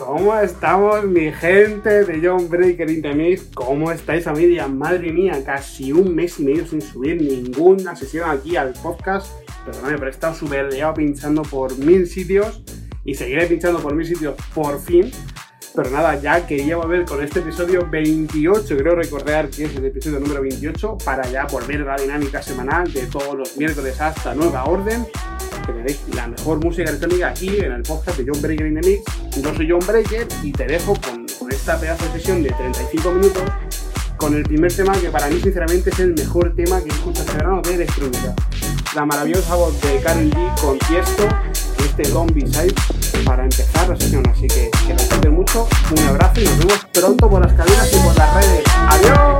¿Cómo estamos, mi gente de John Breaker Intermix? ¿Cómo estáis, familia? Madre mía, casi un mes y medio sin subir ninguna sesión aquí al podcast. Perdóname, pero he estado súper liado pinchando por mil sitios y seguiré pinchando por mil sitios por fin. Pero nada, ya quería volver con este episodio 28, creo recordar que es el episodio número 28, para ya volver a la dinámica semanal de todos los miércoles hasta Nueva Orden, la mejor música electrónica aquí en el podcast de John Breaker in the Mix. Yo soy John Breaker y te dejo con, esta pedazo de sesión de 35 minutos con el primer tema que para mí sinceramente es el mejor tema que he escuchado este verano de electrónica. La maravillosa voz de Karen G con Tiesto, este Long Side para empezar la sesión. Así que que disfruten mucho, un abrazo y nos vemos pronto por las cadenas y por las redes. ¡Adiós!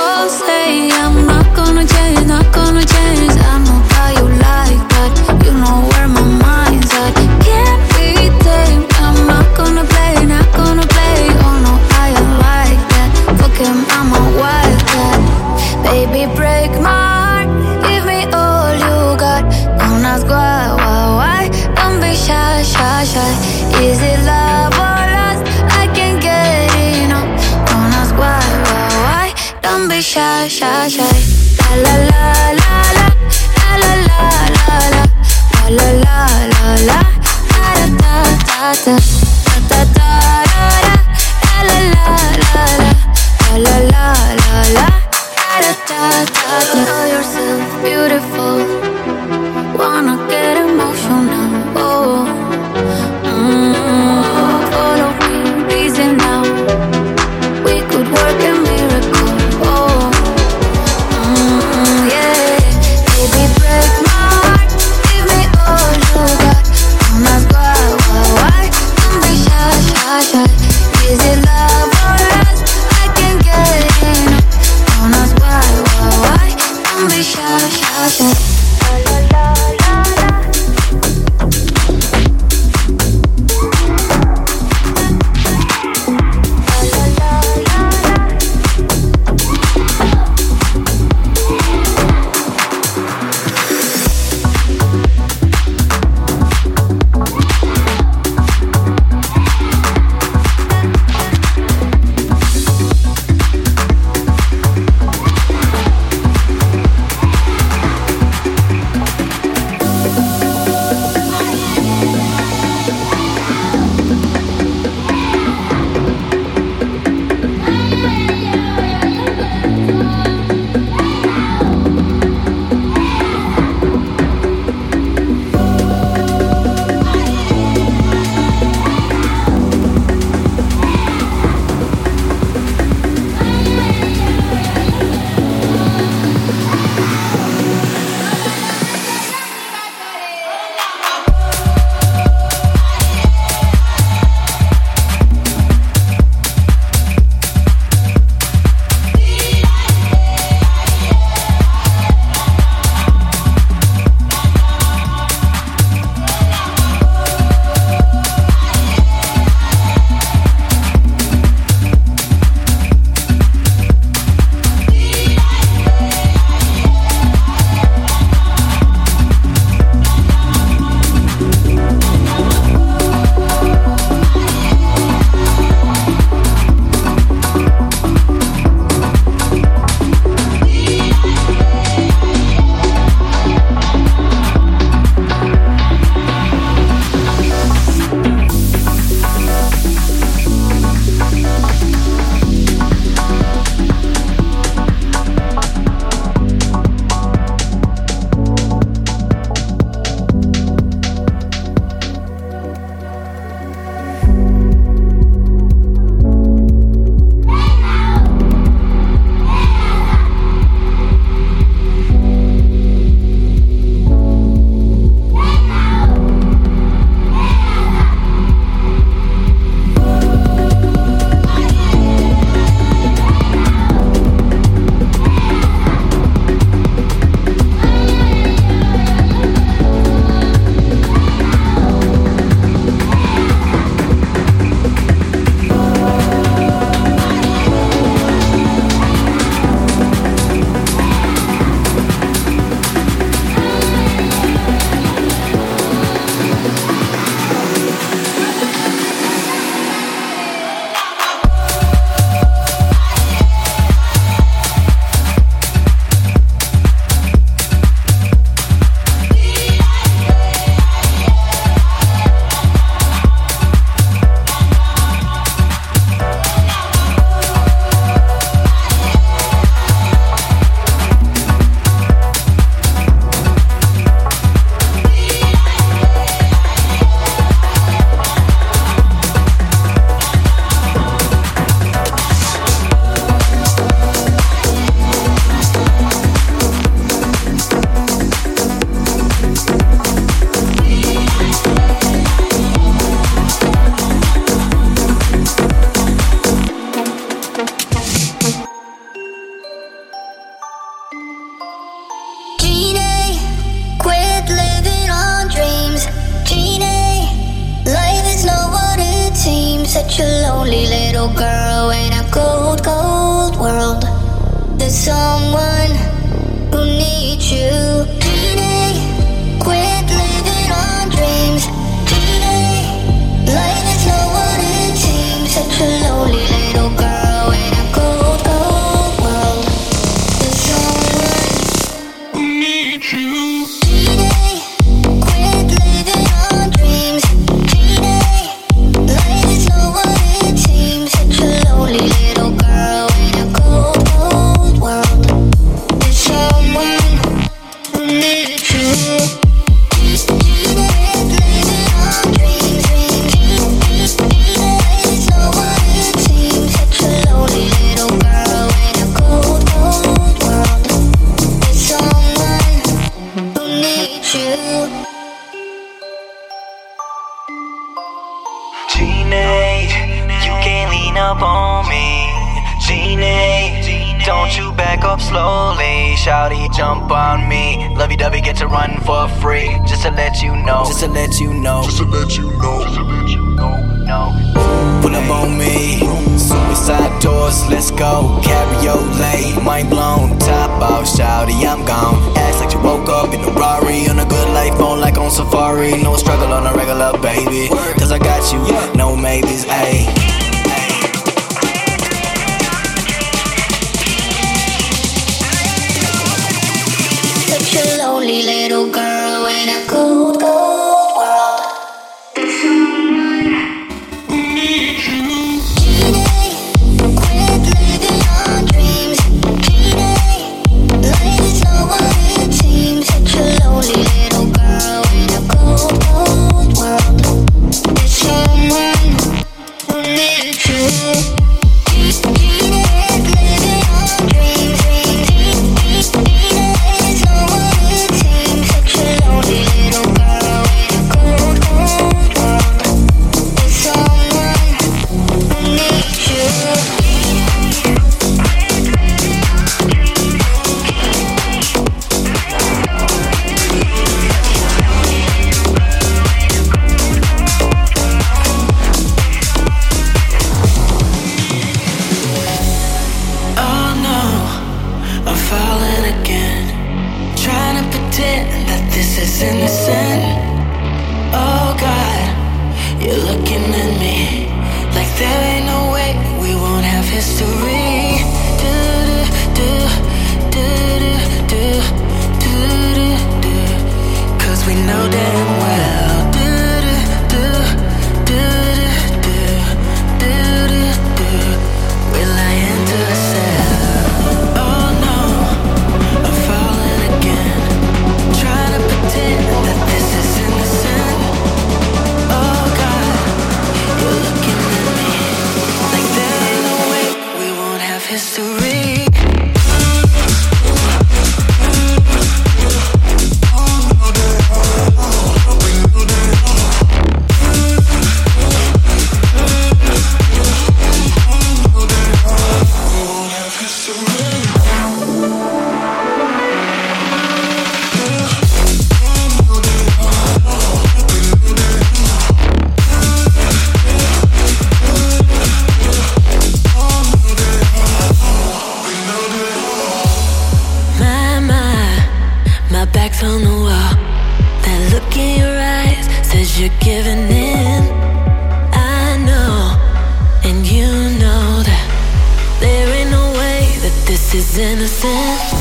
innocent.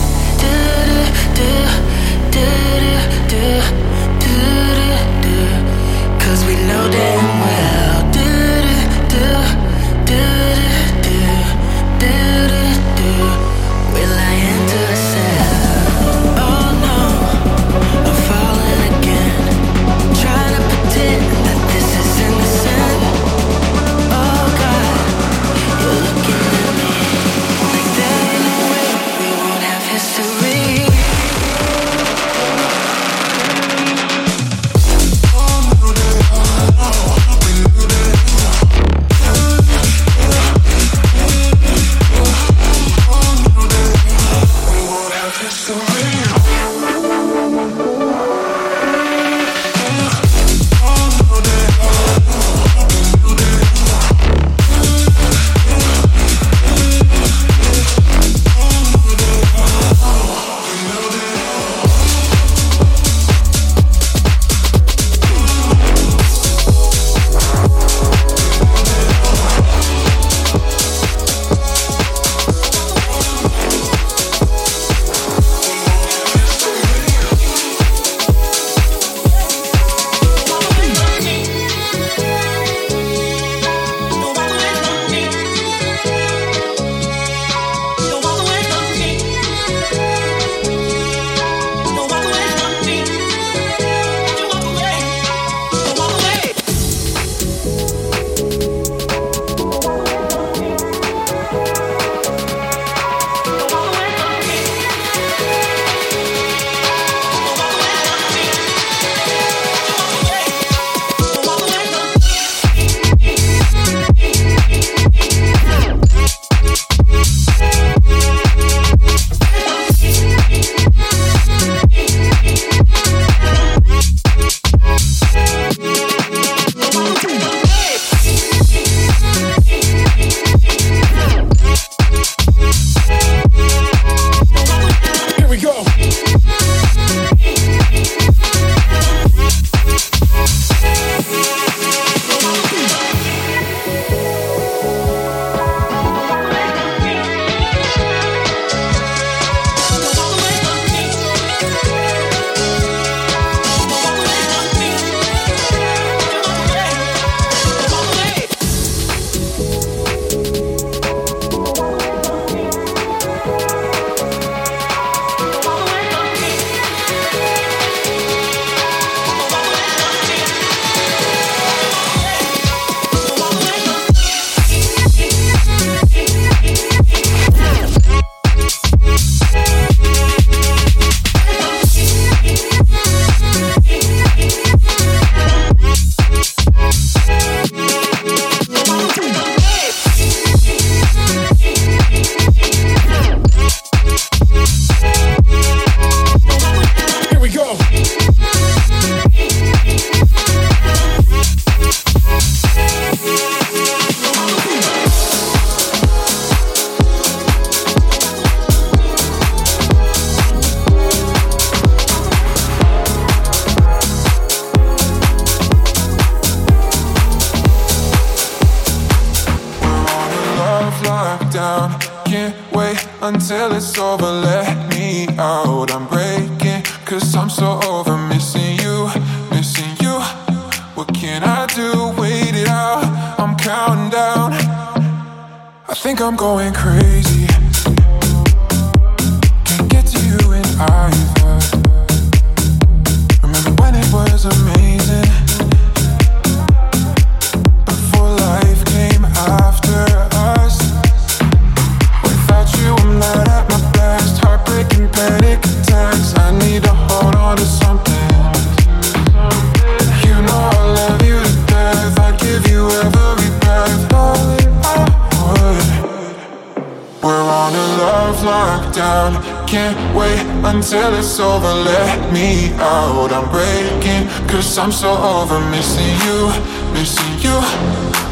Can't wait until it's over. Let me out. I'm breaking, cause I'm so over missing you, missing you.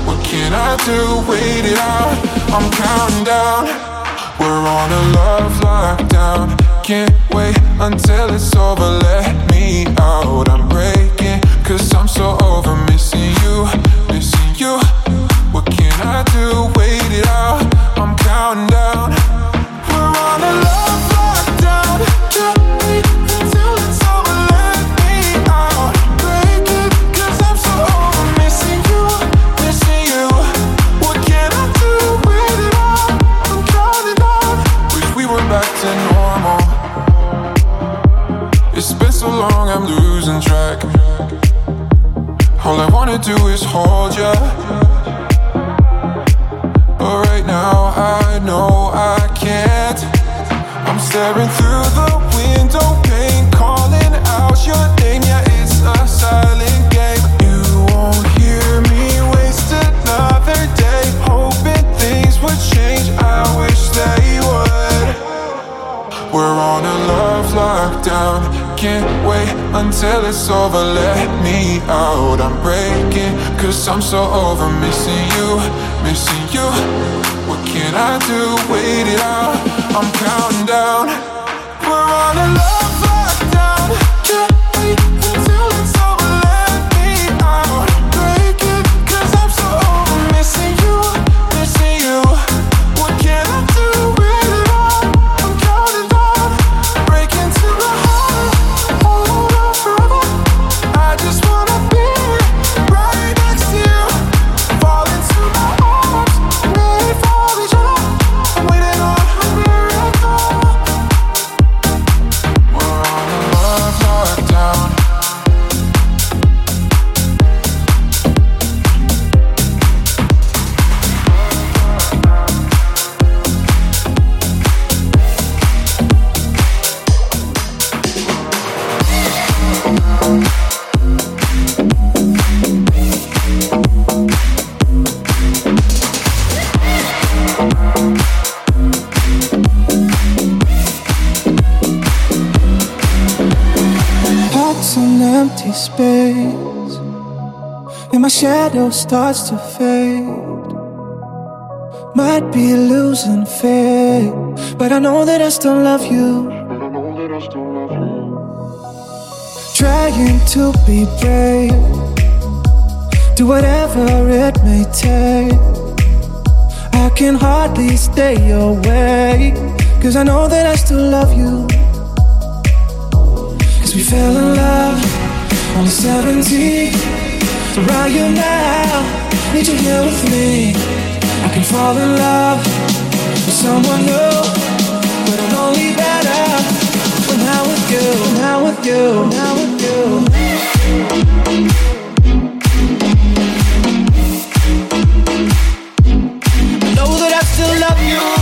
What can I do? Wait it out. I'm counting down. We're on a love lockdown. Can't wait until it's over. Let me out. I'm breaking, cause I'm so over missing you, missing you. What can I do? Wait it out. I'm counting down. Do is hold ya. But right now, I know I can't. I'm staring through the window pane, calling out your name. Yeah, it's a silent game. You won't hear me waste another day, hoping things would change. I wish they would. We're on a love lockdown. Can't until it's over. Let me out. I'm breaking, cause I'm so over missing you, missing you. What can I do? Wait it out. I'm counting down. Shadow starts to fade. Might be losing faith, but I know that I still love you. To be brave, do whatever it may take. I can hardly stay away, cause I know that I still love you. Cause we fell in love on the 17th. So right here now, need you here with me. I can fall in love with someone new, but I'm only better when I'm with you, I'm with you, when I'm with you. Know that I still love you.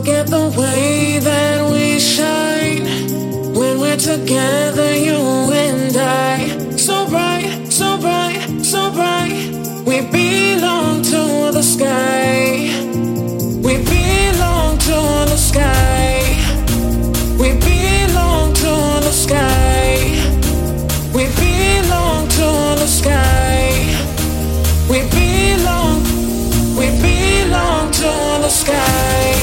forget the way that we shine when we're together, you and I. So bright, so bright, so bright. We belong to the sky. We belong to the sky. We belong to the sky. We belong to the sky. We belong, we belong to the sky.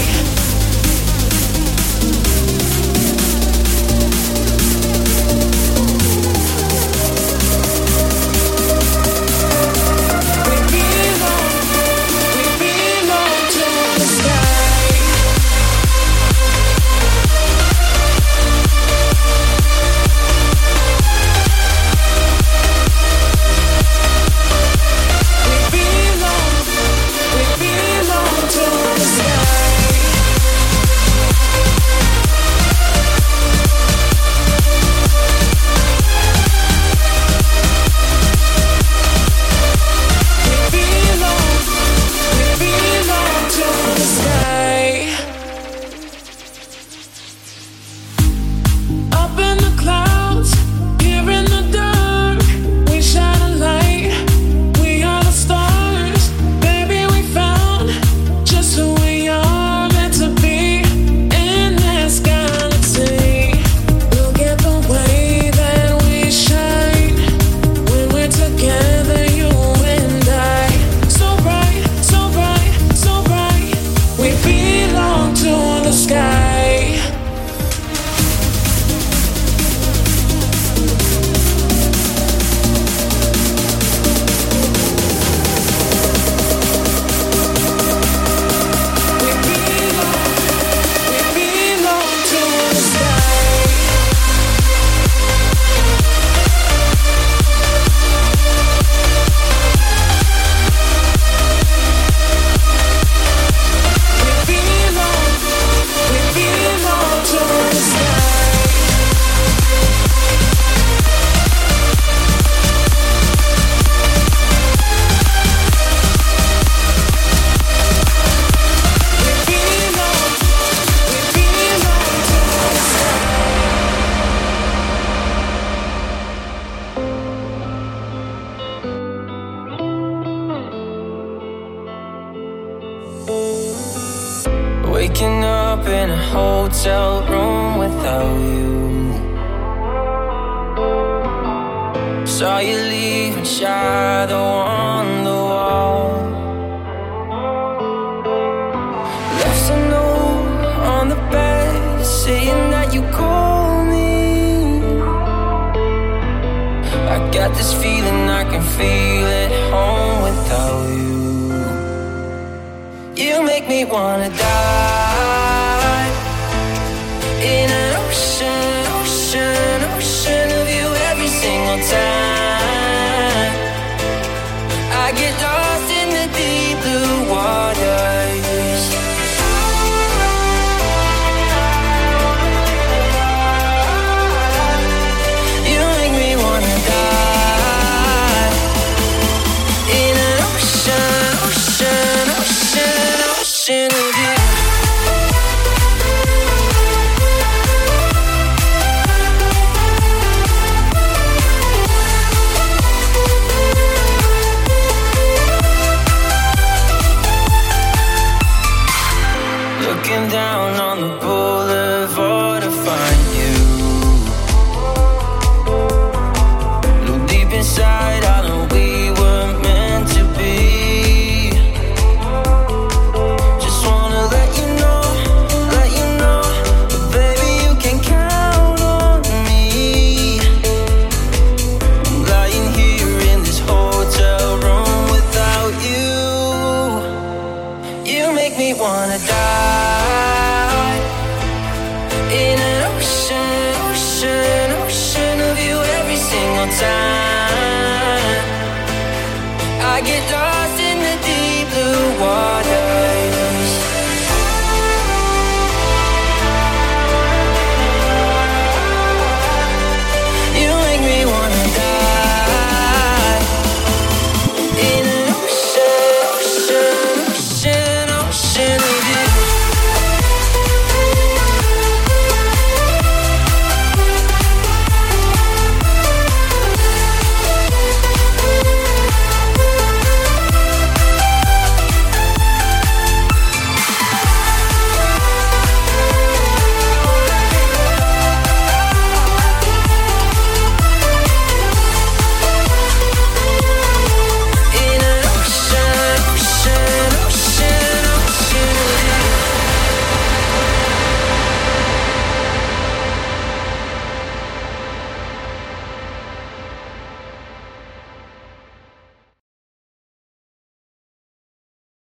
I get lost